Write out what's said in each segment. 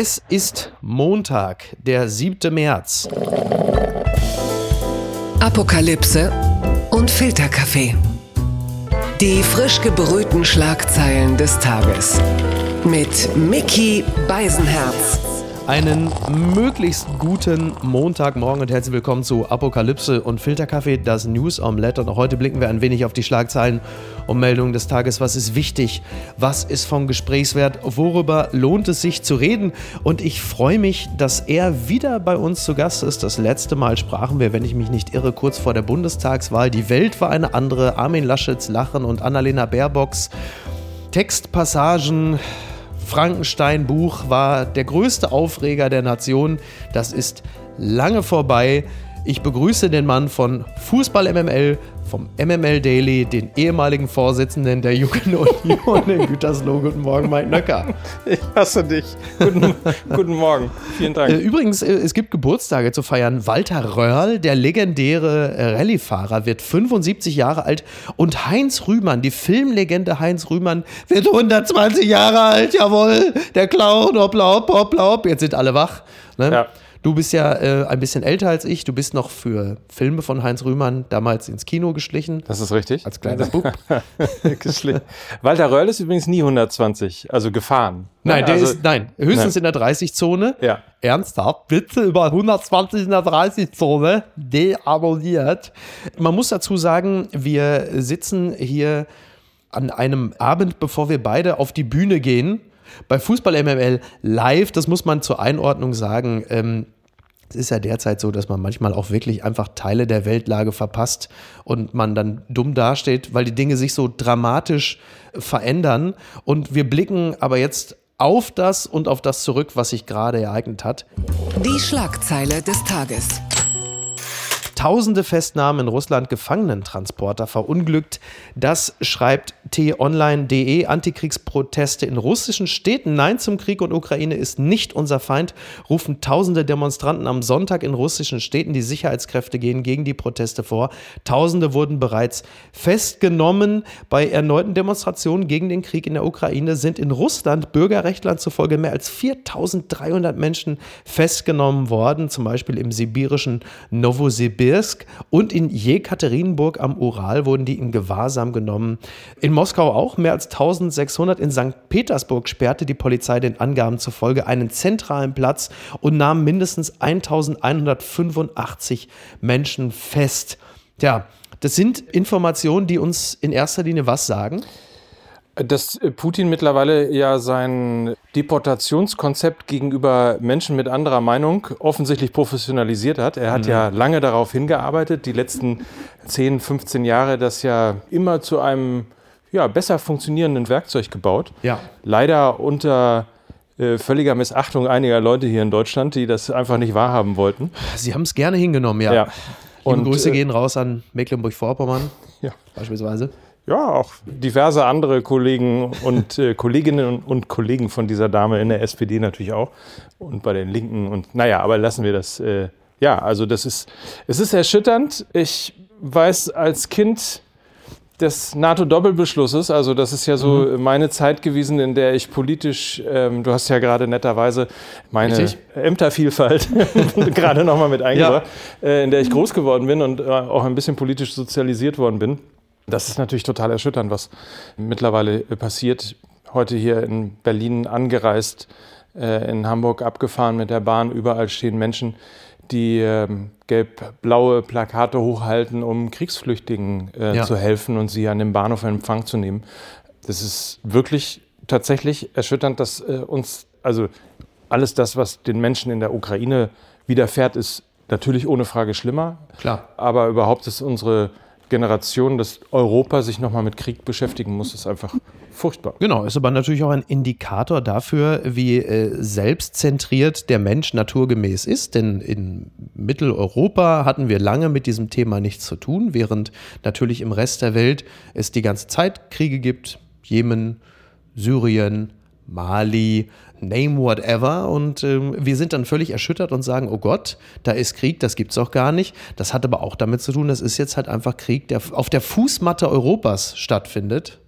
Es ist Montag, der 7. März. Apokalypse und Filterkaffee. Die frisch gebrühten Schlagzeilen des Tages. Mit Mickey Beisenherz. Einen möglichst guten Montagmorgen und herzlich willkommen zu Apokalypse und Filterkaffee, das News Omelette. Und auch heute blicken wir ein wenig auf die Schlagzeilen und Meldungen des Tages. Was ist wichtig? Was ist von Gesprächswert? Worüber lohnt es sich zu reden? Und ich freue mich, dass er wieder bei uns zu Gast ist. Das letzte Mal sprachen wir, wenn ich mich nicht irre, kurz vor der Bundestagswahl. Die Welt war eine andere. Armin Laschets Lachen und Annalena Baerbocks Textpassagen Frankenstein-Buch war der größte Aufreger der Nation. Das ist lange vorbei. Ich begrüße den Mann von Fußball MML, vom MML Daily, den ehemaligen Vorsitzenden der Jugendunion in Gütersloh. Guten Morgen, Mike Nöcker. Ich hasse dich. Guten, guten Morgen. Vielen Dank. Äh, übrigens, äh, es gibt Geburtstage zu feiern. Walter Röhrl, der legendäre äh, Rallyefahrer, wird 75 Jahre alt und Heinz Rühmann, die Filmlegende Heinz Rühmann, wird 120 Jahre alt. Jawohl, der Clown, hoppla, hopp, hoppla, hopp. Jetzt sind alle wach. Ne? Ja. Du bist ja äh, ein bisschen älter als ich. Du bist noch für Filme von Heinz Rühmann damals ins Kino geschlichen. Das ist richtig. Als kleiner Bub. Walter Röhrl ist übrigens nie 120, also gefahren. Nein, der also, ist, nein, höchstens nein. in der 30-Zone. Ja. Ernsthaft? Bitte über 120 in der 30-Zone deabonniert. Man muss dazu sagen, wir sitzen hier an einem Abend, bevor wir beide auf die Bühne gehen bei Fußball MML live, das muss man zur Einordnung sagen, ähm, es ist ja derzeit so, dass man manchmal auch wirklich einfach Teile der Weltlage verpasst und man dann dumm dasteht, weil die Dinge sich so dramatisch verändern. Und wir blicken aber jetzt auf das und auf das zurück, was sich gerade ereignet hat. Die Schlagzeile des Tages. Tausende Festnahmen in Russland Gefangenentransporter verunglückt. Das schreibt t-online.de. Antikriegsproteste in russischen Städten. Nein zum Krieg und Ukraine ist nicht unser Feind. Rufen tausende Demonstranten am Sonntag in russischen Städten. Die Sicherheitskräfte gehen gegen die Proteste vor. Tausende wurden bereits festgenommen. Bei erneuten Demonstrationen gegen den Krieg in der Ukraine sind in Russland Bürgerrechtlern zufolge mehr als 4300 Menschen festgenommen worden. Zum Beispiel im sibirischen Novosibirsk. Sibirsk und in Jekaterinburg am Ural wurden die in Gewahrsam genommen. In Moskau auch mehr als 1600. In St. Petersburg sperrte die Polizei den Angaben zufolge einen zentralen Platz und nahm mindestens 1185 Menschen fest. Tja, das sind Informationen, die uns in erster Linie was sagen? Dass Putin mittlerweile ja sein Deportationskonzept gegenüber Menschen mit anderer Meinung offensichtlich professionalisiert hat. Er hat mhm. ja lange darauf hingearbeitet, die letzten 10, 15 Jahre das ja immer zu einem ja, besser funktionierenden Werkzeug gebaut. Ja. Leider unter äh, völliger Missachtung einiger Leute hier in Deutschland, die das einfach nicht wahrhaben wollten. Sie haben es gerne hingenommen, ja. ja. Und Grüße äh, gehen raus an Mecklenburg-Vorpommern ja. beispielsweise ja, auch diverse andere Kollegen und äh, Kolleginnen und Kollegen von dieser Dame in der SPD natürlich auch und bei den Linken und naja, aber lassen wir das. Äh, ja, also das ist, es ist erschütternd. Ich weiß als Kind des NATO-Doppelbeschlusses, also das ist ja so mhm. meine Zeit gewesen, in der ich politisch, ähm, du hast ja gerade netterweise meine Richtig? Ämtervielfalt gerade nochmal mit eingebracht, ja. äh, in der ich groß geworden bin und äh, auch ein bisschen politisch sozialisiert worden bin. Das ist natürlich total erschütternd, was mittlerweile äh, passiert. Heute hier in Berlin angereist, äh, in Hamburg abgefahren mit der Bahn. Überall stehen Menschen, die ähm, gelb-blaue Plakate hochhalten, um Kriegsflüchtlingen äh, ja. zu helfen und sie an dem Bahnhof in Empfang zu nehmen. Das ist wirklich tatsächlich erschütternd, dass uns, also alles das, was den Menschen in der Ukraine widerfährt, ist natürlich ohne Frage schlimmer. Klar. Aber überhaupt ist unsere Generation, dass Europa sich nochmal mit Krieg beschäftigen muss, ist einfach furchtbar. Genau, ist aber natürlich auch ein Indikator dafür, wie äh, selbstzentriert der Mensch naturgemäß ist. Denn in Mitteleuropa hatten wir lange mit diesem Thema nichts zu tun, während natürlich im Rest der Welt es die ganze Zeit Kriege gibt. Jemen, Syrien, Mali, name whatever. Und ähm, wir sind dann völlig erschüttert und sagen, oh Gott, da ist Krieg, das gibt es auch gar nicht. Das hat aber auch damit zu tun, das ist jetzt halt einfach Krieg, der auf der Fußmatte Europas stattfindet.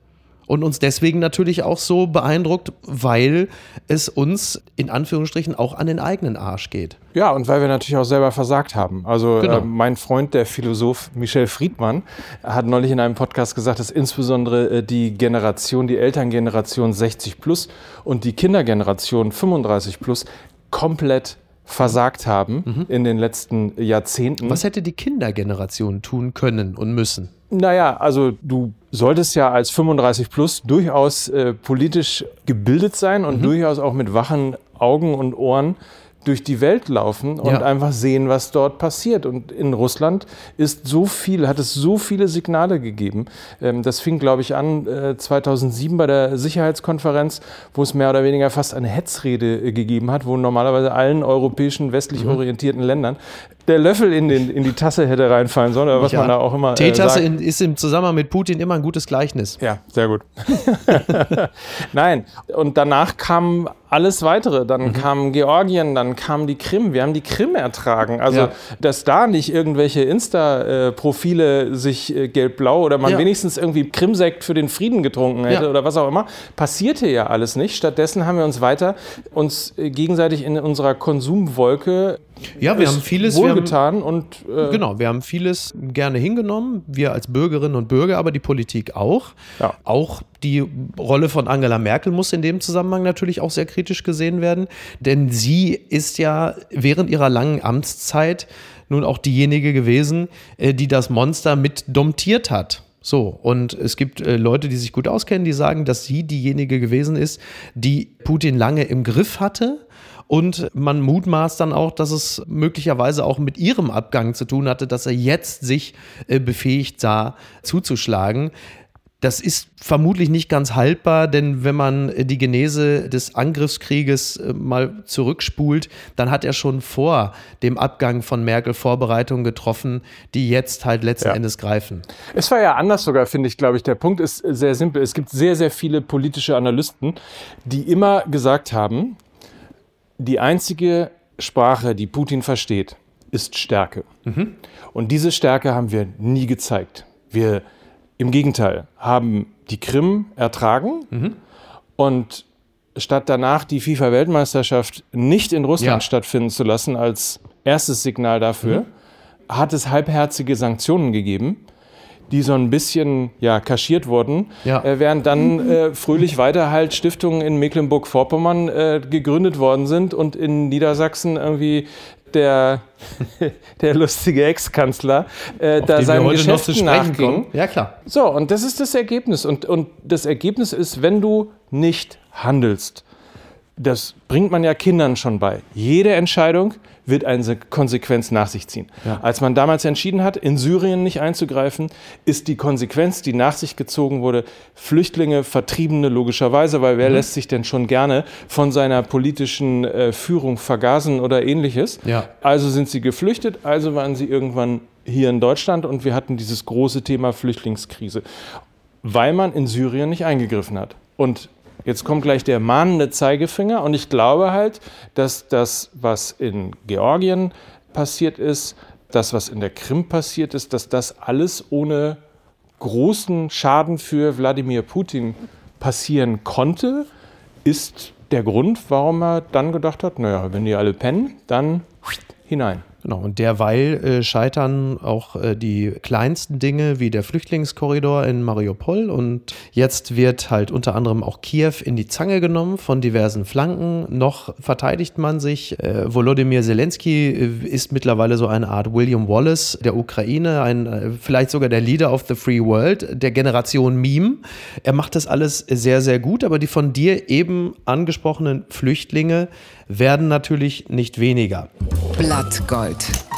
Und uns deswegen natürlich auch so beeindruckt, weil es uns in Anführungsstrichen auch an den eigenen Arsch geht. Ja, und weil wir natürlich auch selber versagt haben. Also Genau. äh, mein Freund, der Philosoph Michel Friedmann, hat neulich in einem Podcast gesagt, dass insbesondere äh, die Generation, die Elterngeneration 60 plus und die Kindergeneration 35 plus komplett versagt haben in den letzten Jahrzehnten. Was hätte die Kindergeneration tun können und müssen? Naja, also du solltest ja als 35 plus durchaus äh, politisch gebildet sein und durchaus auch mit wachen Augen und Ohren durch die Welt laufen und Ja. einfach sehen, was dort passiert. Und in Russland ist so viel, hat es so viele Signale gegeben. Ähm, das fing, glaube ich, an äh, 2007 bei der Sicherheitskonferenz, wo es mehr oder weniger fast eine Hetzrede äh, gegeben hat, wo normalerweise allen europäischen, westlich Mhm. orientierten Ländern der Löffel in, den, in die Tasse hätte reinfallen sollen, oder was man da auch immer äh, Teetasse sagt. in, ist im Zusammenhang mit Putin immer ein gutes Gleichnis. Ja, sehr gut. Nein, und danach kam alles weitere. Dann Mhm. kam Georgien, dann kam die Krim. Wir haben die Krim ertragen. Also, Ja. dass da nicht irgendwelche Insta-Profile sich äh, gelb-blau oder man Ja. wenigstens irgendwie Krimsekt für den Frieden getrunken hätte Ja. oder was auch immer, passierte ja alles nicht. Stattdessen haben wir uns weiter uns äh, gegenseitig in unserer Konsumwolke Ja, wir haben vieles. Wir haben, wohlgetan und äh, genau, wir haben vieles gerne hingenommen. Wir als Bürgerinnen und Bürger, aber die Politik auch. Ja. Auch die Rolle von Angela Merkel muss in dem Zusammenhang natürlich auch sehr kritisch gesehen werden. Denn sie ist ja während ihrer langen Amtszeit nun auch diejenige gewesen, äh, die das Monster mit domptiert hat. So, und es gibt äh, Leute, die sich gut auskennen, die sagen, dass sie diejenige gewesen ist, die Putin lange im Griff hatte. Und man mutmaßt dann auch, dass es möglicherweise auch mit ihrem Abgang zu tun hatte, dass er jetzt sich äh, befähigt sah, zuzuschlagen. Das ist vermutlich nicht ganz haltbar, denn wenn man äh, die Genese des Angriffskrieges äh, mal zurückspult, dann hat er schon vor dem Abgang von Merkel Vorbereitungen getroffen, die jetzt halt letzten Ja. Endes greifen. Es war ja anders sogar, finde ich, glaube ich. Der Punkt ist sehr simpel. Es gibt sehr, sehr viele politische Analysten, die immer gesagt haben, die einzige Sprache, die Putin versteht, ist Stärke. Und diese Stärke haben wir nie gezeigt. Wir im Gegenteil haben die Krim ertragen und statt danach die FIFA-Weltmeisterschaft nicht in Russland Ja. stattfinden zu lassen als erstes Signal dafür, hat es halbherzige Sanktionen gegeben, die so ein bisschen ja, kaschiert wurden, Ja. äh, während dann äh, fröhlich weiter halt Stiftungen in Mecklenburg-Vorpommern äh, gegründet worden sind und in Niedersachsen irgendwie der, der lustige Ex-Kanzler äh, da Geschäften sprechen nachging. Ja, klar. So, und das ist das Ergebnis. Und, und das Ergebnis ist, wenn du nicht handelst, das bringt man ja Kindern schon bei. Jede Entscheidung wird eine Konsequenz nach sich ziehen. Als man damals entschieden hat, in Syrien nicht einzugreifen, ist die Konsequenz, die nach sich gezogen wurde, Flüchtlinge, Vertriebene logischerweise, weil wer lässt sich denn schon gerne von seiner politischen äh, Führung vergasen oder ähnliches? Ja. Also sind sie geflüchtet, also waren sie irgendwann hier in Deutschland und wir hatten dieses große Thema Flüchtlingskrise, weil man in Syrien nicht eingegriffen hat. Und jetzt kommt gleich der mahnende Zeigefinger und ich glaube halt, dass das, was in Georgien passiert ist, das, was in der Krim passiert ist, dass das alles ohne großen Schaden für Wladimir Putin passieren konnte, ist der Grund, warum er dann gedacht hat, naja, wenn die alle pennen, dann hinein. Genau, und derweil äh, scheitern auch äh, die kleinsten Dinge wie der Flüchtlingskorridor in Mariupol und jetzt wird halt unter anderem auch Kiew in die Zange genommen von diversen Flanken. Noch verteidigt man sich. Äh, Volodymyr Zelensky äh, ist mittlerweile so eine Art William Wallace der Ukraine, ein, äh, vielleicht sogar der Leader of the Free World, der Generation Meme. Er macht das alles sehr, sehr gut, aber die von dir eben angesprochenen Flüchtlinge werden natürlich nicht weniger. Blattgold. Zeit.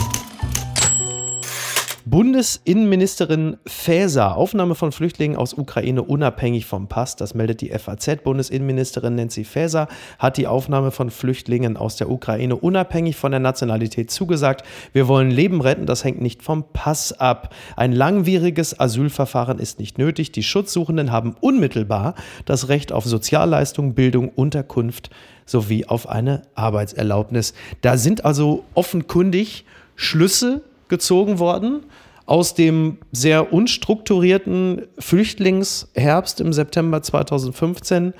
Bundesinnenministerin Faeser, Aufnahme von Flüchtlingen aus Ukraine unabhängig vom Pass, das meldet die FAZ. Bundesinnenministerin Nancy Faeser hat die Aufnahme von Flüchtlingen aus der Ukraine unabhängig von der Nationalität zugesagt. Wir wollen Leben retten, das hängt nicht vom Pass ab. Ein langwieriges Asylverfahren ist nicht nötig. Die Schutzsuchenden haben unmittelbar das Recht auf Sozialleistung, Bildung, Unterkunft sowie auf eine Arbeitserlaubnis. Da sind also offenkundig Schlüsse gezogen worden aus dem sehr unstrukturierten Flüchtlingsherbst im September 2015,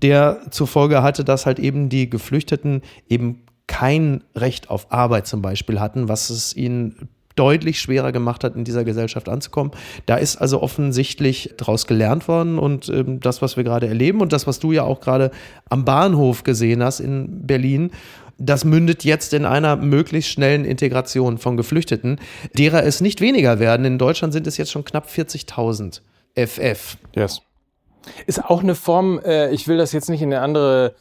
der zur Folge hatte, dass halt eben die Geflüchteten eben kein Recht auf Arbeit zum Beispiel hatten, was es ihnen deutlich schwerer gemacht hat, in dieser Gesellschaft anzukommen. Da ist also offensichtlich daraus gelernt worden und ähm, das, was wir gerade erleben und das, was du ja auch gerade am Bahnhof gesehen hast in Berlin, das mündet jetzt in einer möglichst schnellen Integration von Geflüchteten, derer es nicht weniger werden. In Deutschland sind es jetzt schon knapp 40.000 FF. Yes. Ist auch eine Form, äh, ich will das jetzt nicht in eine andere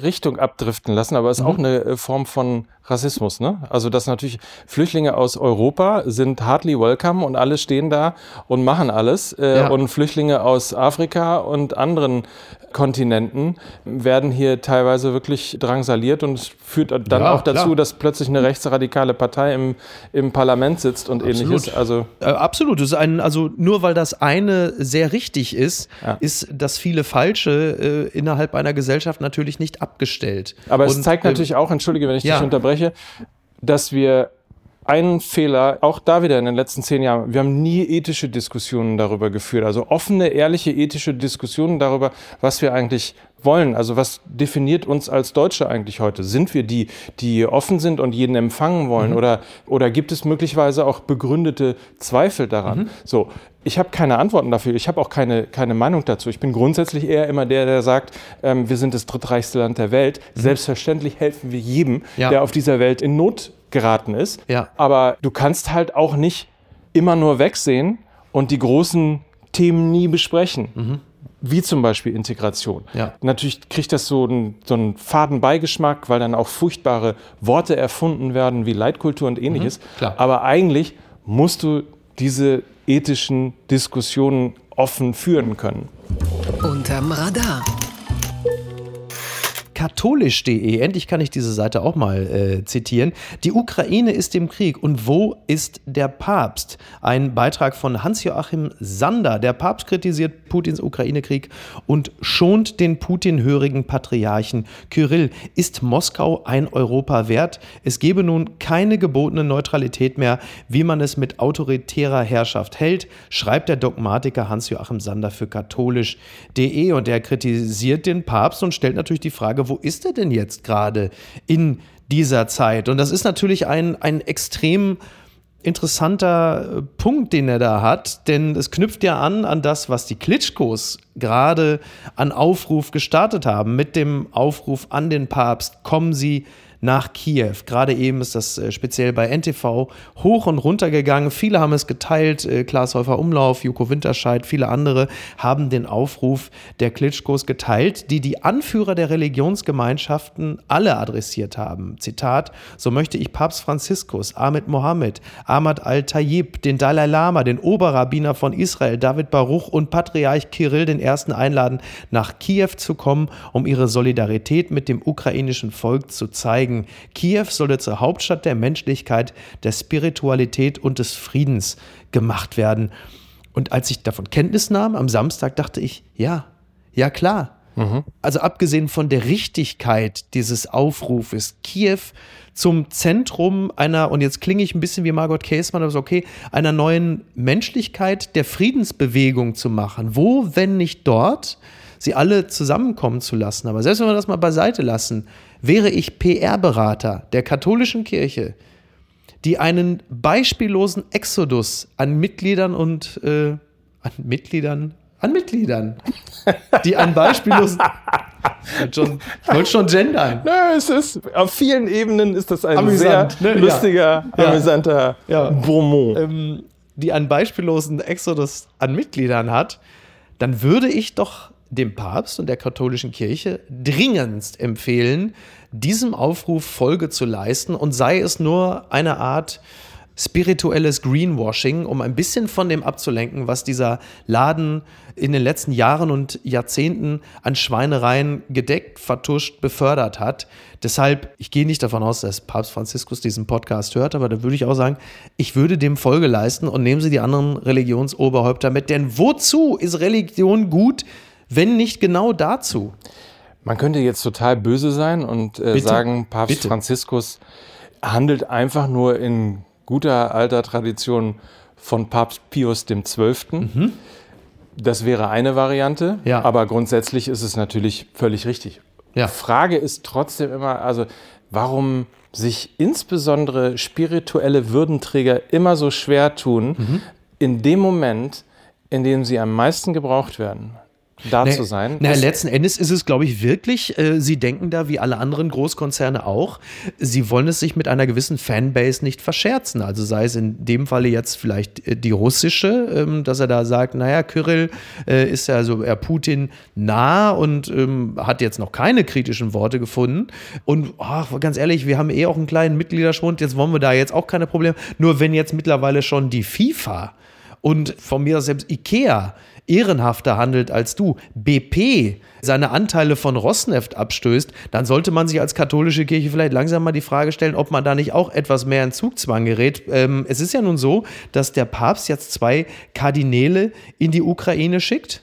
Richtung abdriften lassen, aber es ist mhm. auch eine äh, Form von Rassismus. Ne? Also dass natürlich Flüchtlinge aus Europa sind hardly welcome und alle stehen da und machen alles. Äh, ja. Und Flüchtlinge aus Afrika und anderen Kontinenten werden hier teilweise wirklich drangsaliert und es führt dann ja, auch dazu, klar. dass plötzlich eine rechtsradikale Partei im, im Parlament sitzt und Absolut. ähnliches. Also äh, absolut. Das ist ein, also nur weil das eine sehr richtig ist, ja. ist das viele Falsche äh, innerhalb einer Gesellschaft natürlich nicht abgestellt. Aber es zeigt äh, natürlich auch, entschuldige, wenn ich dich unterbreche, spreche, dass wir einen Fehler, auch da wieder in den letzten zehn Jahren, wir haben nie ethische Diskussionen darüber geführt, also offene, ehrliche ethische Diskussionen darüber, was wir eigentlich wollen. Also was definiert uns als Deutsche eigentlich heute? Sind wir die, die offen sind und jeden empfangen wollen? Mhm. Oder, oder gibt es möglicherweise auch begründete Zweifel daran? Mhm. So, ich habe keine Antworten dafür. Ich habe auch keine, keine Meinung dazu. Ich bin grundsätzlich eher immer der, der sagt, ähm, wir sind das drittreichste Land der Welt. Mhm. Selbstverständlich helfen wir jedem, ja. der auf dieser Welt in Not geraten ist. Ja. Aber du kannst halt auch nicht immer nur wegsehen und die großen Themen nie besprechen. Mhm. Wie zum Beispiel Integration. Ja. Natürlich kriegt das so einen, so einen faden Beigeschmack, weil dann auch furchtbare Worte erfunden werden, wie Leitkultur und ähnliches. Mhm, Aber eigentlich musst du diese ethischen Diskussionen offen führen können. Unterm Radar katholisch.de, endlich kann ich diese Seite auch mal äh, zitieren. Die Ukraine ist im Krieg und wo ist der Papst? Ein Beitrag von Hans-Joachim Sander. Der Papst kritisiert Putins Ukraine-Krieg und schont den Putin-hörigen Patriarchen Kyrill. Ist Moskau ein Europa wert? Es gebe nun keine gebotene Neutralität mehr, wie man es mit autoritärer Herrschaft hält, schreibt der Dogmatiker Hans-Joachim Sander für katholisch.de und er kritisiert den Papst und stellt natürlich die Frage, wo ist er denn jetzt gerade in dieser Zeit? Und das ist natürlich ein, ein extrem interessanter äh, Punkt, den er da hat, denn es knüpft ja an an das, was die Klitschkos gerade an Aufruf gestartet haben, mit dem Aufruf an den Papst, kommen Sie nach Kiew. Gerade eben ist das äh, speziell bei NTV hoch und runter gegangen. Viele haben es geteilt. Äh, Klaas Häufer Umlauf, Joko Winterscheid, viele andere haben den Aufruf der Klitschkos geteilt, die die Anführer der Religionsgemeinschaften alle adressiert haben. Zitat: So möchte ich Papst Franziskus, Ahmed Mohammed, Ahmad al-Tayyib, den Dalai Lama, den Oberrabbiner von Israel, David Baruch und Patriarch Kirill den Ersten einladen, nach Kiew zu kommen, um ihre Solidarität mit dem ukrainischen Volk zu zeigen zeigen, Kiew solle zur Hauptstadt der Menschlichkeit, der Spiritualität und des Friedens gemacht werden. Und als ich davon Kenntnis nahm am Samstag, dachte ich, ja, ja klar. Mhm. Also abgesehen von der Richtigkeit dieses Aufrufes, Kiew zum Zentrum einer, und jetzt klinge ich ein bisschen wie Margot Käßmann, aber ist okay, einer neuen Menschlichkeit der Friedensbewegung zu machen. Wo, wenn nicht dort, sie alle zusammenkommen zu lassen. Aber selbst wenn wir das mal beiseite lassen, wäre ich PR-Berater der katholischen Kirche, die einen beispiellosen Exodus an Mitgliedern und äh, an Mitgliedern, an Mitgliedern, die einen beispiellosen ich wollte schon gendern. Nö, es ist, auf vielen Ebenen ist das ein Amüsant, sehr ne? lustiger, ja. amüsanter ja. Bonmot. Ähm, die einen beispiellosen Exodus an Mitgliedern hat, dann würde ich doch dem Papst und der katholischen Kirche dringendst empfehlen, diesem Aufruf Folge zu leisten und sei es nur eine Art spirituelles Greenwashing, um ein bisschen von dem abzulenken, was dieser Laden in den letzten Jahren und Jahrzehnten an Schweinereien gedeckt, vertuscht, befördert hat. Deshalb, ich gehe nicht davon aus, dass Papst Franziskus diesen Podcast hört, aber da würde ich auch sagen, ich würde dem Folge leisten und nehmen Sie die anderen Religionsoberhäupter mit. Denn wozu ist Religion gut, wenn nicht genau dazu? Man könnte jetzt total böse sein und äh, sagen, Papst Bitte. Franziskus handelt einfach nur in guter alter Tradition von Papst Pius XII. Das wäre eine Variante, Ja. aber grundsätzlich ist es natürlich völlig richtig. Ja. Frage ist trotzdem immer, also warum sich insbesondere spirituelle Würdenträger immer so schwer tun, Mhm. in dem Moment, in dem sie am meisten gebraucht werden, da zu sein. Na, letzten Endes ist es, glaube ich, wirklich, äh, sie denken da wie alle anderen Großkonzerne auch, sie wollen es sich mit einer gewissen Fanbase nicht verscherzen. Also sei es in dem Falle jetzt vielleicht äh, die russische, ähm, dass er da sagt, naja, Kyrill äh, ist ja so eher Putin nah und ähm, hat jetzt noch keine kritischen Worte gefunden. Und ach, ganz ehrlich, wir haben eh auch einen kleinen Mitgliederschwund, jetzt wollen wir da jetzt auch keine Probleme. Nur wenn jetzt mittlerweile schon die FIFA und von mir aus selbst Ikea ehrenhafter handelt als du, BP seine Anteile von Rosneft abstößt, dann sollte man sich als katholische Kirche vielleicht langsam mal die Frage stellen, ob man da nicht auch etwas mehr in Zugzwang gerät. Ähm, es ist ja nun so, dass der Papst jetzt zwei Kardinäle in die Ukraine schickt.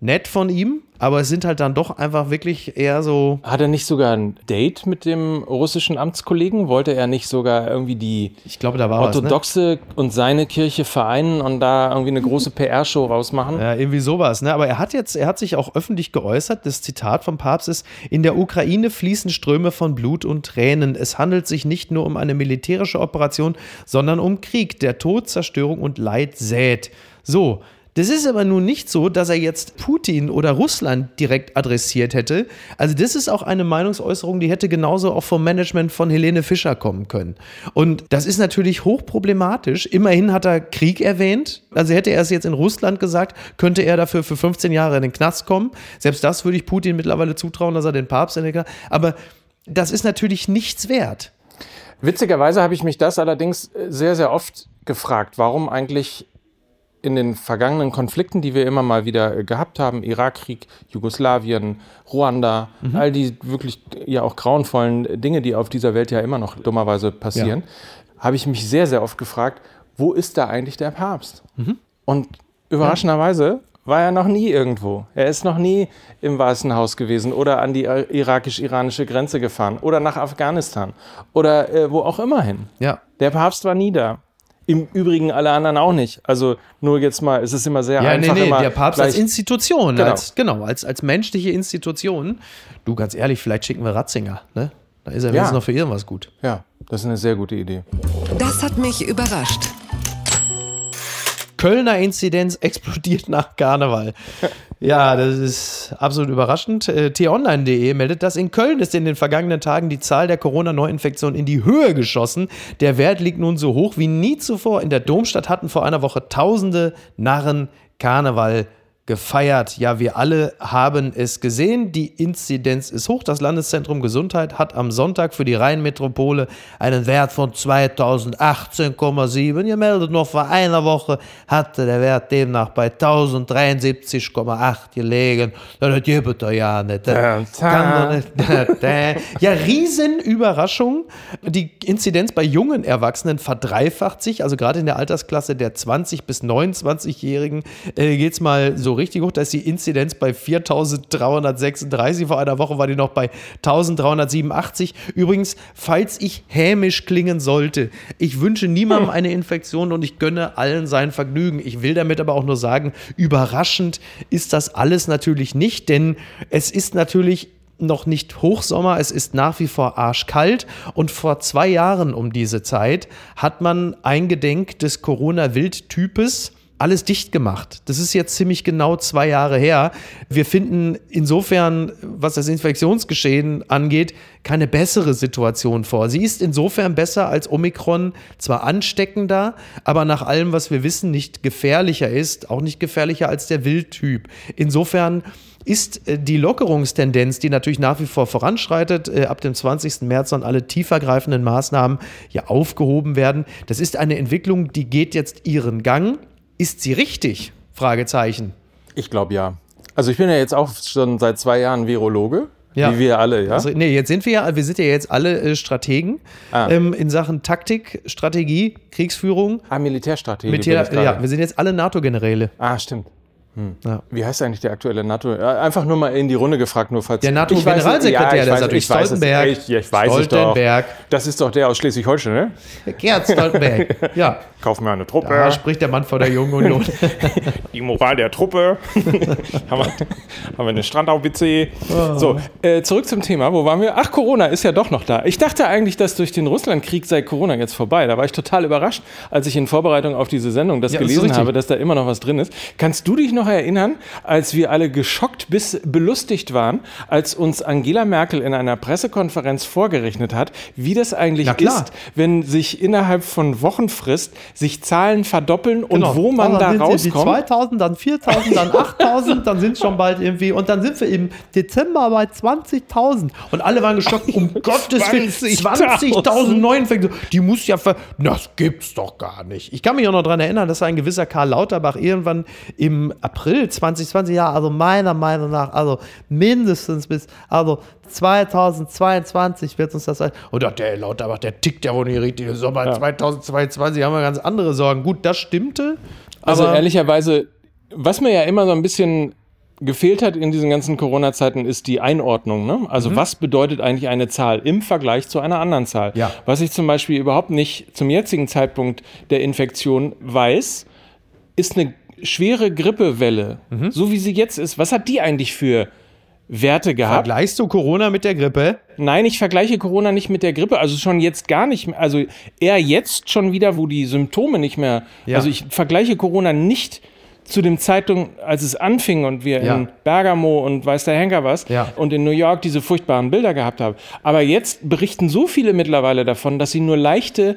Nett von ihm, aber es sind halt dann doch einfach wirklich eher so Hat er nicht sogar ein Date mit dem russischen Amtskollegen? Wollte er nicht sogar irgendwie die ich glaube, da war was. Ne? orthodoxe und seine Kirche vereinen und da irgendwie eine große PR-Show rausmachen? Ja, irgendwie sowas, ne? Aber er hat jetzt, er hat sich auch öffentlich geäußert. Das Zitat vom Papst ist: In der Ukraine fließen Ströme von Blut und Tränen. Es handelt sich nicht nur um eine militärische Operation, sondern um Krieg, der Tod, Zerstörung und Leid sät. So. Das ist aber nun nicht so, dass er jetzt Putin oder Russland direkt adressiert hätte. Also das ist auch eine Meinungsäußerung, die hätte genauso auch vom Management von Helene Fischer kommen können. Und das ist natürlich hochproblematisch. Immerhin hat er Krieg erwähnt. Also hätte er es jetzt in Russland gesagt, könnte er dafür für 15 Jahre in den Knast kommen. Selbst das würde ich Putin mittlerweile zutrauen, dass er den Papst in den Knast. Aber das ist natürlich nichts wert. Witzigerweise habe ich mich das allerdings sehr, sehr oft gefragt, warum eigentlich in den vergangenen Konflikten, die wir immer mal wieder äh, gehabt haben, Irakkrieg, Jugoslawien, Ruanda, all die wirklich äh, ja auch grauenvollen Dinge, die auf dieser Welt ja immer noch dummerweise passieren, habe ich mich sehr, sehr oft gefragt, wo ist da eigentlich der Papst? Und überraschenderweise war er noch nie irgendwo. Er ist noch nie im Weißen Haus gewesen oder an die äh, irakisch-iranische Grenze gefahren oder nach Afghanistan oder äh, wo auch immer hin. Ja. Der Papst war nie da. Im Übrigen alle anderen auch nicht. Also nur jetzt mal, es ist immer sehr Ja, nee, einfach. nee, immer der Papst gleich- als Institution, Genau. als, genau, als, als menschliche Institution. Du, ganz ehrlich, vielleicht schicken wir Ratzinger, ne? Da ist er Ja. wenigstens noch für irgendwas gut. Ja, das ist eine sehr gute Idee. Das hat mich überrascht. Kölner Inzidenz explodiert nach Karneval. Ja, das ist absolut überraschend. Äh, t-online.de meldet, dass in Köln ist in den vergangenen Tagen die Zahl der Corona-Neuinfektionen in die Höhe geschossen. Der Wert liegt nun so hoch wie nie zuvor. In der Domstadt hatten vor einer Woche Tausende Narren Karneval gefeiert. Ja, wir alle haben es gesehen. Die Inzidenz ist hoch. Das Landeszentrum Gesundheit hat am Sonntag für die Rheinmetropole einen Wert von 2018,7 gemeldet. Noch vor einer Woche hatte der Wert demnach bei 1073,8 gelegen. Das gibt er ja nicht. Das kann doch nicht. Ja, Riesenüberraschung. Die Inzidenz bei jungen Erwachsenen verdreifacht sich. Also gerade in der Altersklasse der 20- bis 29-Jährigen äh, geht es mal so richtig hoch. Da ist die Inzidenz bei 4.336. Vor einer Woche war die noch bei 1.387. Übrigens, falls ich hämisch klingen sollte, ich wünsche niemandem eine Infektion und ich gönne allen sein Vergnügen. Ich will damit aber auch nur sagen, überraschend ist das alles natürlich nicht, denn es ist natürlich noch nicht Hochsommer, es ist nach wie vor arschkalt und vor zwei Jahren um diese Zeit hat man eingedenk des Corona-Wildtypes alles dicht gemacht. Das ist jetzt ziemlich genau zwei Jahre her. Wir finden insofern, was das Infektionsgeschehen angeht, keine bessere Situation vor. Sie ist insofern besser als Omikron, zwar ansteckender, aber nach allem, was wir wissen, nicht gefährlicher ist, auch nicht gefährlicher als der Wildtyp. Insofern ist äh, die Lockerungstendenz, die natürlich nach wie vor voranschreitet, äh, ab dem 20. März sollen alle tiefergreifenden Maßnahmen ja aufgehoben werden. Das ist eine Entwicklung, die geht jetzt ihren Gang. Ist sie richtig? Fragezeichen. Ich glaube ja. Also ich bin ja jetzt auch schon seit zwei Jahren Virologe, Ja. wie wir alle, ja. Also, nee, jetzt sind wir ja, wir sind ja jetzt alle äh, Strategen Ah. ähm, in Sachen Taktik, Strategie, Kriegsführung. ah, Militärstrategie. Gerade. ja, wir sind jetzt alle NATO-Generäle. ah, stimmt. Ja. Wie heißt eigentlich der aktuelle NATO? Einfach nur mal in die Runde gefragt, nur falls Der NATO-Generalsekretär, ja, der ist natürlich Stoltenberg. Es, ich, ich weiß Stoltenberg. Es doch. Das ist doch der aus Schleswig-Holstein, ne? Gerhard Stoltenberg. ja. Kauf mir eine Truppe. Da spricht der Mann vor der Jungen Union. die Moral der Truppe. haben, wir, haben wir eine Strandau-WC. Oh. So, äh, zurück zum Thema. Wo waren wir? Ach, Corona ist ja doch noch da. Ich dachte eigentlich, dass durch den Russlandkrieg sei Corona jetzt vorbei. Da war ich total überrascht, als ich in Vorbereitung auf diese Sendung das ja, gelesen habe, dass da immer noch was drin ist. Kannst du dich noch erinnern, als wir alle geschockt bis belustigt waren, als uns Angela Merkel in einer Pressekonferenz vorgerechnet hat, wie das eigentlich ist, wenn sich innerhalb von Wochenfrist sich Zahlen verdoppeln genau. und wo man also da rauskommt. Sie 2000, dann 4000, dann 8000, dann sind schon bald irgendwie und dann sind wir im Dezember bei 20.000 und alle waren geschockt, um Gottes Willen, 20.000 Neuinfektionen, die muss ja, ver das gibt's doch gar nicht. Ich kann mich auch noch daran erinnern, dass ein gewisser Karl Lauterbach irgendwann im April 2020, ja, also meiner Meinung nach, also mindestens bis, also 2022 wird uns das sein. Und der Lauterbach, der tickt ja wohl nicht richtig. Sommer ja. 2022 haben wir ganz andere Sorgen. Gut, das stimmte. Also ehrlicherweise, was mir ja immer so ein bisschen gefehlt hat in diesen ganzen Corona-Zeiten, ist die Einordnung. Ne? Also mhm. was bedeutet eigentlich eine Zahl im Vergleich zu einer anderen Zahl? Ja. Was ich zum Beispiel überhaupt nicht zum jetzigen Zeitpunkt der Infektion weiß, ist eine schwere Grippewelle, mhm. so wie sie jetzt ist. Was hat die eigentlich für Werte gehabt. Vergleichst du Corona mit der Grippe? Nein, ich vergleiche Corona nicht mit der Grippe. Also schon jetzt gar nicht mehr. Also eher jetzt schon wieder, wo die Symptome nicht mehr. Ja. Also ich vergleiche Corona nicht zu dem Zeitpunkt, als es anfing und wir ja. in Bergamo und weiß der Henker was ja. und in New York diese furchtbaren Bilder gehabt haben. Aber jetzt berichten so viele mittlerweile davon, dass sie nur leichte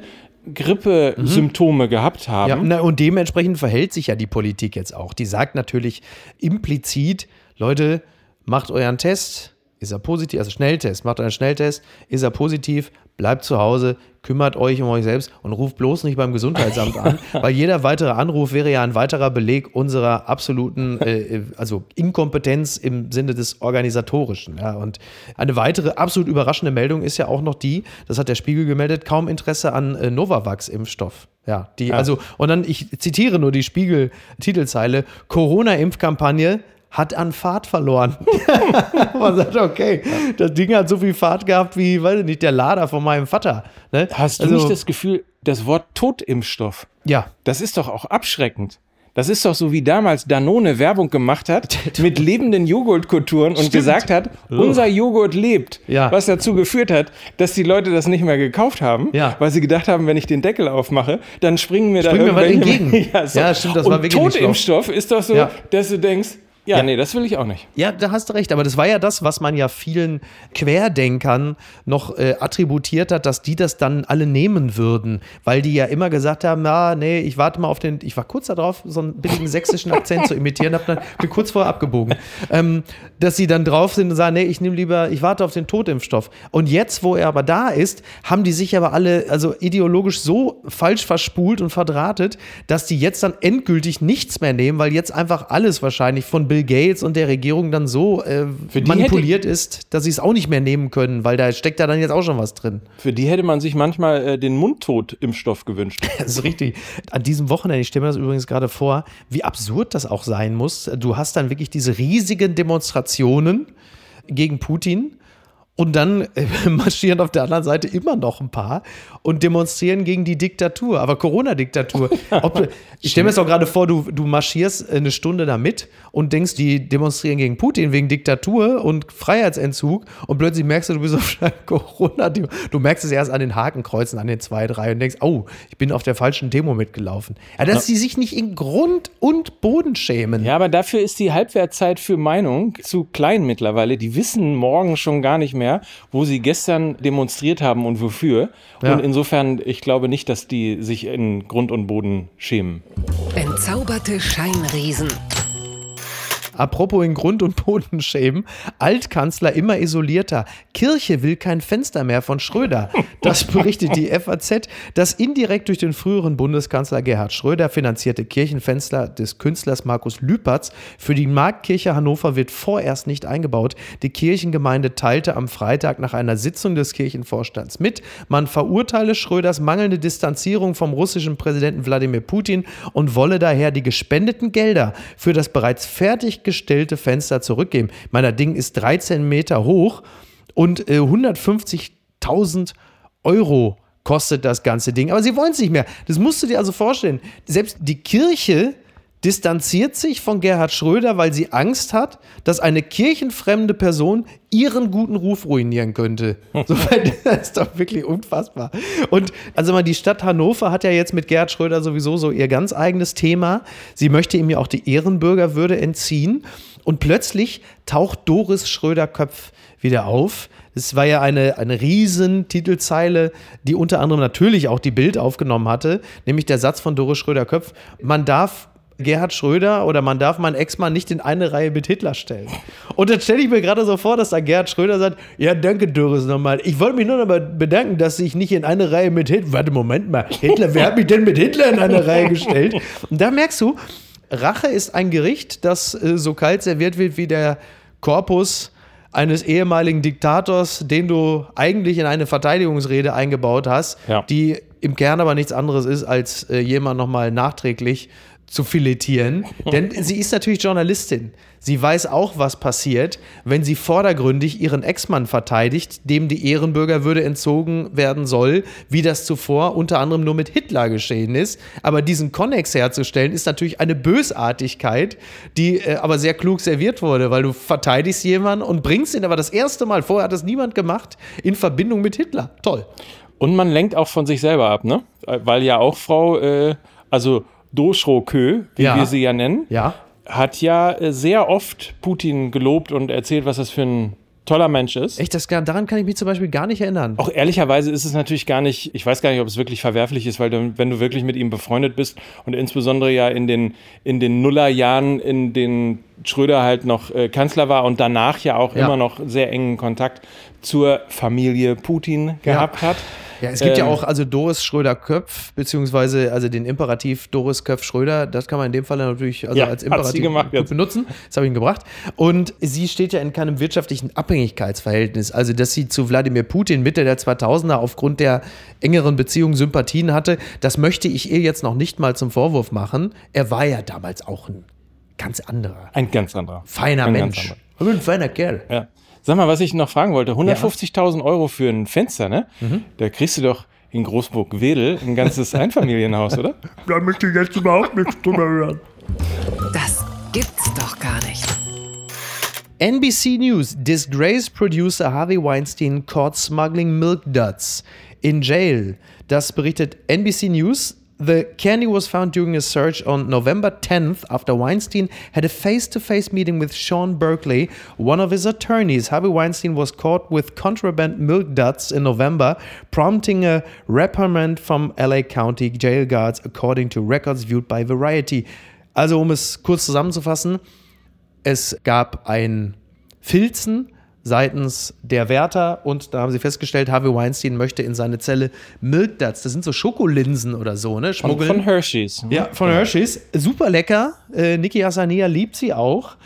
Grippesymptome mhm. gehabt haben. Ja, na, und dementsprechend verhält sich ja die Politik jetzt auch. Die sagt natürlich implizit, Leute, macht euren Test, ist er positiv, also Schnelltest, macht euren Schnelltest, ist er positiv, bleibt zu Hause, kümmert euch um euch selbst und ruft bloß nicht beim Gesundheitsamt an, weil jeder weitere Anruf wäre ja ein weiterer Beleg unserer absoluten, äh, also Inkompetenz im Sinne des Organisatorischen. Ja. Und eine weitere absolut überraschende Meldung ist ja auch noch die, das hat der Spiegel gemeldet, kaum Interesse an äh, Novavax-Impfstoff. Ja, die, ja. also, und dann, ich zitiere nur die Spiegel-Titelzeile: Corona-Impfkampagne hat an Fahrt verloren. Man sagt, okay, das Ding hat so viel Fahrt gehabt wie, weiß ich nicht, der Lader von meinem Vater. Ne? Hast du also, nicht das Gefühl, das Wort Totimpfstoff, ja. das ist doch auch abschreckend. Das ist doch so, wie damals Danone Werbung gemacht hat mit lebenden Joghurtkulturen und gesagt hat, unser Joghurt lebt. Ja. Was dazu geführt hat, dass die Leute das nicht mehr gekauft haben, ja. weil sie gedacht haben, wenn ich den Deckel aufmache, dann springen mir springen da irgendwelche... entgegen. ja, so. ja, stimmt, das und war wirklich Totimpfstoff ist doch so, dass du denkst, ja, ja, nee, das will ich auch nicht. Ja, da hast du recht. Aber das war ja das, was man ja vielen Querdenkern noch äh, attributiert hat, dass die das dann alle nehmen würden. Weil die ja immer gesagt haben, ja, nee, ich warte mal auf den, ich war kurz darauf, so einen billigen sächsischen Akzent zu imitieren, hab dann, bin kurz vorher abgebogen. Ähm, dass sie dann drauf sind und sagen, nee, ich nehme lieber, ich warte auf den Totimpfstoff. Und jetzt, wo er aber da ist, haben die sich aber alle, also ideologisch so falsch verspult und verdrahtet, dass die jetzt dann endgültig nichts mehr nehmen, weil jetzt einfach alles wahrscheinlich von Bill Gates und der Regierung dann so äh, manipuliert ist, dass sie es auch nicht mehr nehmen können, weil da steckt ja dann jetzt auch schon was drin. Für die hätte man sich manchmal äh, den Mundtot-Impfstoff gewünscht. das ist richtig. An diesem Wochenende, ich stelle mir das übrigens gerade vor, wie absurd das auch sein muss. Du hast dann wirklich diese riesigen Demonstrationen gegen Putin und dann äh, marschieren auf der anderen Seite immer noch ein paar und demonstrieren gegen die Diktatur, aber Corona-Diktatur. ich stelle mir das auch gerade vor, du, du marschierst eine Stunde da mit und denkst, die demonstrieren gegen Putin wegen Diktatur und Freiheitsentzug und plötzlich merkst du, du bist auf Corona. Du merkst es erst an den Hakenkreuzen, an den zwei, drei und denkst, oh, ich bin auf der falschen Demo mitgelaufen. Ja, dass sie sich nicht in Grund und Boden schämen. Ja, aber dafür ist die Halbwertzeit für Meinung zu klein mittlerweile. Die wissen morgen schon gar nicht mehr mehr, wo sie gestern demonstriert haben und wofür. Ja. Und insofern, ich glaube nicht, dass die sich in Grund und Boden schämen. Entzauberte Scheinriesen. Apropos in Grund und Boden schämen. Altkanzler immer isolierter. Kirche will kein Fenster mehr von Schröder. Das berichtet die FAZ. Das indirekt durch den früheren Bundeskanzler Gerhard Schröder finanzierte Kirchenfenster des Künstlers Markus Lüpertz für die Marktkirche Hannover wird vorerst nicht eingebaut. Die Kirchengemeinde teilte am Freitag nach einer Sitzung des Kirchenvorstands mit, man verurteile Schröders mangelnde Distanzierung vom russischen Präsidenten Wladimir Putin und wolle daher die gespendeten Gelder für das bereits fertiggestellte Fenster zurückgeben. Meiner Ding ist 13 Meter hoch und äh, 150.000 Euro kostet das ganze Ding. Aber sie wollen es nicht mehr. Das musst du dir also vorstellen. Selbst die Kirche distanziert sich von Gerhard Schröder, weil sie Angst hat, dass eine kirchenfremde Person ihren guten Ruf ruinieren könnte. So, das ist doch wirklich unfassbar. Und also mal, die Stadt Hannover hat ja jetzt mit Gerhard Schröder sowieso so ihr ganz eigenes Thema. Sie möchte ihm ja auch die Ehrenbürgerwürde entziehen. Und plötzlich taucht Doris Schröder-Köpf wieder auf. Es war ja eine, eine riesen Titelzeile, die unter anderem natürlich auch die Bild aufgenommen hatte, nämlich der Satz von Doris Schröder-Köpf, man darf Gerhard Schröder oder man darf meinen Ex-Mann nicht in eine Reihe mit Hitler stellen. Und dann stelle ich mir gerade so vor, dass da Gerhard Schröder sagt, ja, danke Doris nochmal. Ich wollte mich nur noch mal bedanken, dass ich nicht in eine Reihe mit Hitler, warte, Moment mal, Hitler, wer hat mich denn mit Hitler in eine Reihe gestellt? Und da merkst du, Rache ist ein Gericht, das äh, so kalt serviert wird wie der Korpus eines ehemaligen Diktators, den du eigentlich in eine Verteidigungsrede eingebaut hast, Ja. die im Kern aber nichts anderes ist, als äh, jemand nochmal nachträglich zu filetieren. Denn sie ist natürlich Journalistin. Sie weiß auch, was passiert, wenn sie vordergründig ihren Ex-Mann verteidigt, dem die Ehrenbürgerwürde entzogen werden soll, wie das zuvor unter anderem nur mit Hitler geschehen ist. Aber diesen Konnex herzustellen, ist natürlich eine Bösartigkeit, die äh, aber sehr klug serviert wurde, weil du verteidigst jemanden und bringst ihn aber das erste Mal, vorher hat das niemand gemacht, in Verbindung mit Hitler. Toll. Und man lenkt auch von sich selber ab, ne? Weil ja auch Frau, äh, also Doshro Kö, wie Ja. wir sie ja nennen, Ja. hat ja äh, sehr oft Putin gelobt und erzählt, was das für ein toller Mensch ist. Echt, das, daran kann ich mich zum Beispiel gar nicht erinnern. Auch ehrlicherweise ist es natürlich gar nicht, ich weiß gar nicht, ob es wirklich verwerflich ist, weil du, wenn du wirklich mit ihm befreundet bist und insbesondere ja in den, in den Nullerjahren, in denen Schröder halt noch äh, Kanzler war und danach ja auch Ja. immer noch sehr engen Kontakt zur Familie Putin gehabt hat. Ja, es gibt ja Ähm, auch also Doris Schröder-Köpf, beziehungsweise also den Imperativ Doris Köpf-Schröder, das kann man in dem Fall natürlich also Ja, als Imperativ gemacht benutzen. Das habe ich ihm gebracht. Und sie steht ja in keinem wirtschaftlichen Abhängigkeitsverhältnis. Also, dass sie zu Wladimir Putin Mitte der 2000er aufgrund der engeren Beziehung Sympathien hatte, das möchte ich ihr jetzt noch nicht mal zum Vorwurf machen. Er war ja damals auch ein ganz anderer, Ein ganz anderer. feiner ein Mensch. anderer. Aber ein feiner Kerl. Ja. Sag mal, was ich noch fragen wollte: 150.000 Euro für ein Fenster, ne? Mhm. Da kriegst du doch in Großburg-Wedel ein ganzes Einfamilienhaus, oder? Da möchte ich jetzt überhaupt nichts drüber hören. Das gibt's doch gar nicht. NBC News disgraced producer Harvey Weinstein caught smuggling milk duds in jail. Das berichtet NBC News. The candy was found during a search on November 10th after Weinstein had a face to face meeting with Sean Berkeley, one of his attorneys. Harvey Weinstein was caught with contraband milk duds in November, prompting a reprimand from LA County jail guards, according to records viewed by Variety. Also, um es kurz zusammenzufassen, es gab ein Filzen seitens der Wärter und da haben sie festgestellt, Harvey Weinstein möchte in seine Zelle Milk Duds, das sind so Schokolinsen oder so, ne? Von, Schmuggeln. von Hershey's. ja, von Hershey's. Super lecker. Äh, Niki Hassania liebt sie auch.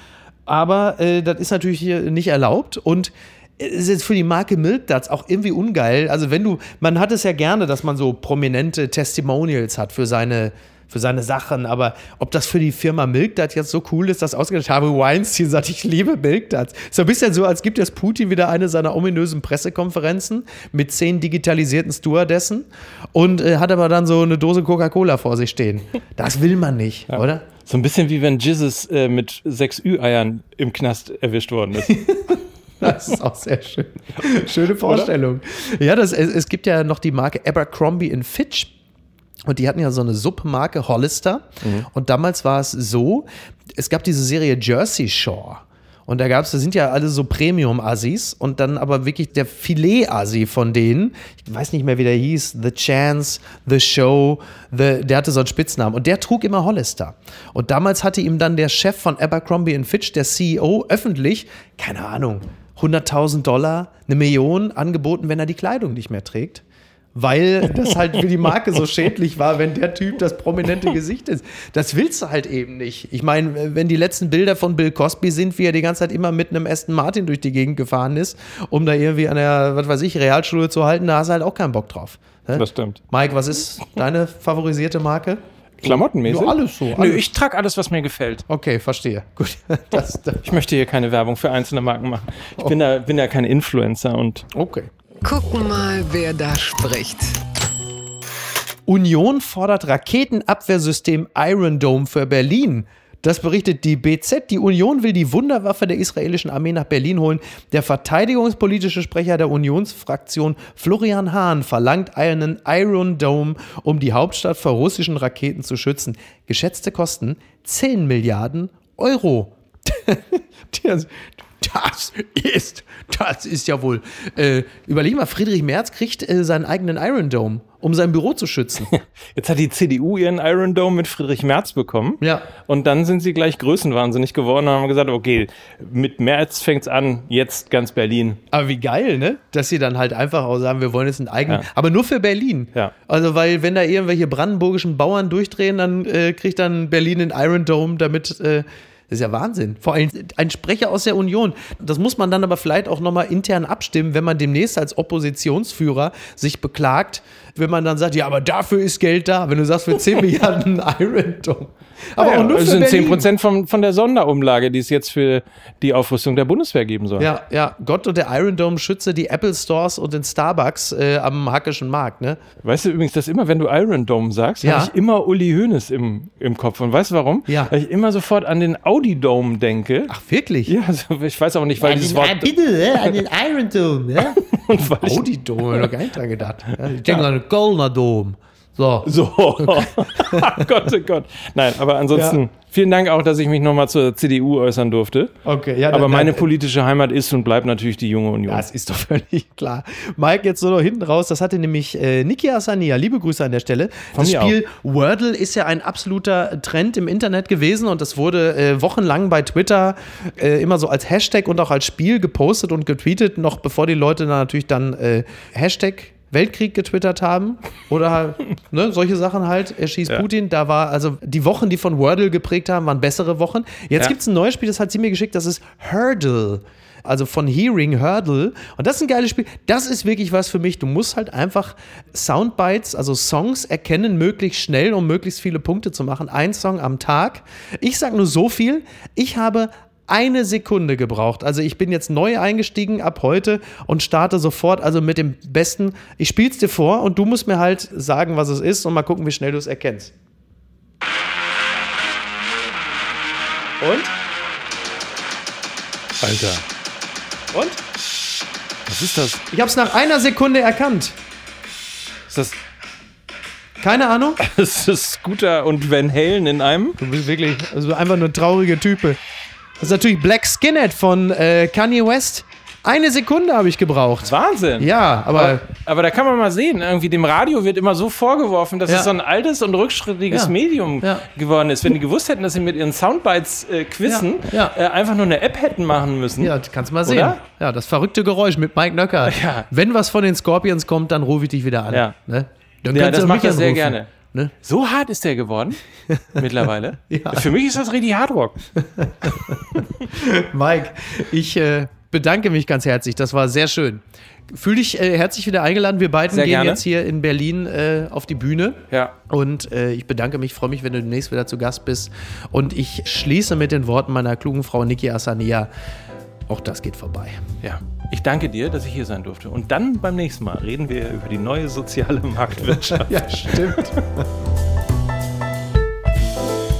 Aber äh, das ist natürlich hier nicht erlaubt. Und es ist jetzt für die Marke Milk Duds auch irgendwie ungeil. Also wenn du, man hat es ja gerne, dass man so prominente Testimonials hat für seine für seine Sachen, aber ob das für die Firma Milk Duds jetzt so cool ist, dass ausgerechnet Harvey Weinstein sagt, ich liebe Milk Duds. So ein bisschen so, als gibt jetzt Putin wieder eine seiner ominösen Pressekonferenzen mit zehn digitalisierten Stewardessen und äh, hat aber dann so eine Dose Coca-Cola vor sich stehen. Das will man nicht, oder? So ein bisschen wie wenn Jesus äh, mit sechs Ü-Eiern im Knast erwischt worden ist. Das ist auch sehr schön. Schöne Vorstellung. Ja, das, es, es gibt ja noch die Marke Abercrombie in Fitch. Und die hatten ja so eine Submarke Hollister. Und damals war es so, es gab diese Serie Jersey Shore. Und da gab's, da sind ja alle so Premium-Assis und dann aber wirklich der Filet-Assi von denen, ich weiß nicht mehr, wie der hieß, The Chance, The Show, the, der hatte so einen Spitznamen und der trug immer Hollister. Und damals hatte ihm dann der Chef von Abercrombie Fitch, der CEO, öffentlich, keine Ahnung, 100.000 Dollar, eine Million angeboten, wenn er die Kleidung nicht mehr trägt weil das halt für die Marke so schädlich war, wenn der Typ das prominente Gesicht ist. Das willst du halt eben nicht. Ich meine, wenn die letzten Bilder von Bill Cosby sind, wie er die ganze Zeit immer mit einem Aston Martin durch die Gegend gefahren ist, um da irgendwie an der, was weiß ich, Realschule zu halten, da hast du halt auch keinen Bock drauf. Ne? Das stimmt. Mike, was ist deine favorisierte Marke? Klamottenmäßig? Ja, alles so. Nö, Alles. ich trage alles, was mir gefällt. Okay, verstehe. Gut. Das, das, Ich möchte hier keine Werbung für einzelne Marken machen. Ich bin da, bin da kein Influencer und okay. Gucken mal, wer da spricht. Union fordert Raketenabwehrsystem Iron Dome für Berlin. Das berichtet die BZ. Die Union will die Wunderwaffe der israelischen Armee nach Berlin holen. Der verteidigungspolitische Sprecher der Unionsfraktion Florian Hahn verlangt einen Iron Dome, um die Hauptstadt vor russischen Raketen zu schützen. Geschätzte Kosten 10 Milliarden Euro. Das, ist, das ist ja wohl. Äh, überleg mal, Friedrich Merz kriegt äh, seinen eigenen Iron Dome, um sein Büro zu schützen. jetzt hat die CDU ihren Iron Dome mit Friedrich Merz bekommen. Ja. Und dann sind sie gleich größenwahnsinnig geworden und haben gesagt, okay, mit Merz fängt's an, jetzt ganz Berlin. Aber wie geil, ne? Dass sie dann halt einfach auch sagen, wir wollen jetzt einen eigenen, Ja. aber nur für Berlin. Ja. Also, weil wenn da irgendwelche brandenburgischen Bauern durchdrehen, dann äh, kriegt dann Berlin den Iron Dome, damit. Äh, das ist ja Wahnsinn. Vor allem ein Sprecher aus der Union. Das muss man dann aber vielleicht auch nochmal intern abstimmen, wenn man demnächst als Oppositionsführer sich beklagt, wenn man dann sagt, ja, aber dafür ist Geld da. Wenn du sagst, für 10 Milliarden Iron Dome. Aber ja, auch nur das für sind 10 Berlin. Prozent von, von der Sonderumlage, die es jetzt für die Aufrüstung der Bundeswehr geben soll. Ja, ja, Gott und der Iron Dome schütze die Apple Stores und den Starbucks äh, am Hackischen Markt, ne? Weißt du übrigens, dass immer, wenn du Iron Dome sagst, Ja. habe ich immer Uli Hoeneß im, im Kopf. Und weißt du warum? Ja. Weil ich immer sofort an den Audi Dome denke. Ach, wirklich? Ja, also ich weiß auch nicht, weil dieses Wort. bitte, ne? an den Iron Dome, ne? Und weil ich, Audi Dome, ich noch gar nicht dran gedacht. Ja, ich denke an den Kölner Dome. So. so. Gott, oh Gott. Nein, aber ansonsten Ja. vielen Dank auch, dass ich mich nochmal zur CDU äußern durfte. Okay, ja, Aber dann- meine dann- politische Heimat ist und bleibt natürlich die junge Union. Das ist doch völlig klar. Mike, jetzt so noch hinten raus, das hatte nämlich äh, Niki Asania, liebe Grüße an der Stelle. das mir Spiel Wordle ist ja ein absoluter Trend im Internet gewesen und das wurde äh, wochenlang bei Twitter äh, immer so als Hashtag und auch als Spiel gepostet und getweetet, noch bevor die Leute dann natürlich dann äh, Hashtag Weltkrieg getwittert haben oder halt, ne, solche Sachen halt, er schießt Ja. Putin, da war, also die Wochen, die von Wordle geprägt haben, waren bessere Wochen. Jetzt Ja. gibt es ein neues Spiel, das hat sie mir geschickt, das ist Hurdle also von Hearing Hurdle. Und das ist ein geiles Spiel. Das ist wirklich was für mich. Du musst halt einfach Soundbites, also Songs erkennen, möglichst schnell, um möglichst viele Punkte zu machen. Ein Song am Tag. Ich sag nur so viel. Ich habe eine Sekunde gebraucht. Also ich bin jetzt neu eingestiegen ab heute und starte sofort, also mit dem besten. Ich spiel's dir vor und du musst mir halt sagen, was es ist und mal gucken, wie schnell du es erkennst. Und? Alter. Und? Was ist das? Ich habe es nach einer Sekunde erkannt. Ist das, Keine Ahnung. ist das Scooter und Van Halen in einem? Du bist wirklich also einfach nur traurige Type. Das ist natürlich Black Skinhead von äh, Kanye West. Eine Sekunde habe ich gebraucht. Wahnsinn. Ja, aber Aber, aber da kann man mal sehen, irgendwie dem Radio wird immer so vorgeworfen, dass Ja. es so ein altes und rückschrittiges Ja. Medium Ja. geworden ist. Wenn die gewusst hätten, dass sie mit ihren Soundbites äh, quizzen. Äh, einfach nur eine App hätten machen müssen. ja, das kannst du mal sehen. Oder? Ja, das verrückte Geräusch mit Mike Nöcker. Wenn was von den Scorpions kommt, dann rufe ich dich wieder an. Ja. Ne? Dann Ja, das macht er sehr gerne. Ne? So hart ist der geworden mittlerweile. Ja. Für mich ist das richtig Hardrock. Mike, ich äh, bedanke mich ganz herzlich. Das war sehr schön. Fühl dich äh, herzlich wieder eingeladen. Wir beiden Sehr gehen gerne. jetzt hier in Berlin äh, auf die Bühne. Ja. Und äh, ich bedanke mich, freue mich, wenn du demnächst wieder zu Gast bist. Und ich schließe mit den Worten meiner klugen Frau Niki Asania. Auch das geht vorbei. Ja. Ich danke dir, dass ich hier sein durfte. Und dann beim nächsten Mal reden wir über die neue soziale Marktwirtschaft. Ja, stimmt.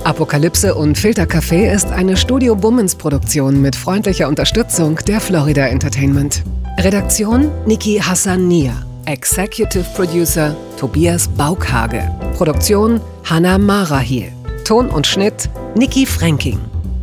Apokalypse und Filtercafé ist eine Studio Bummens Produktion mit freundlicher Unterstützung der Florida Entertainment. Redaktion Niki Hassania. Executive Producer Tobias Baukhage. Produktion Hanna Marahiel. Ton und Schnitt Niki Fränking.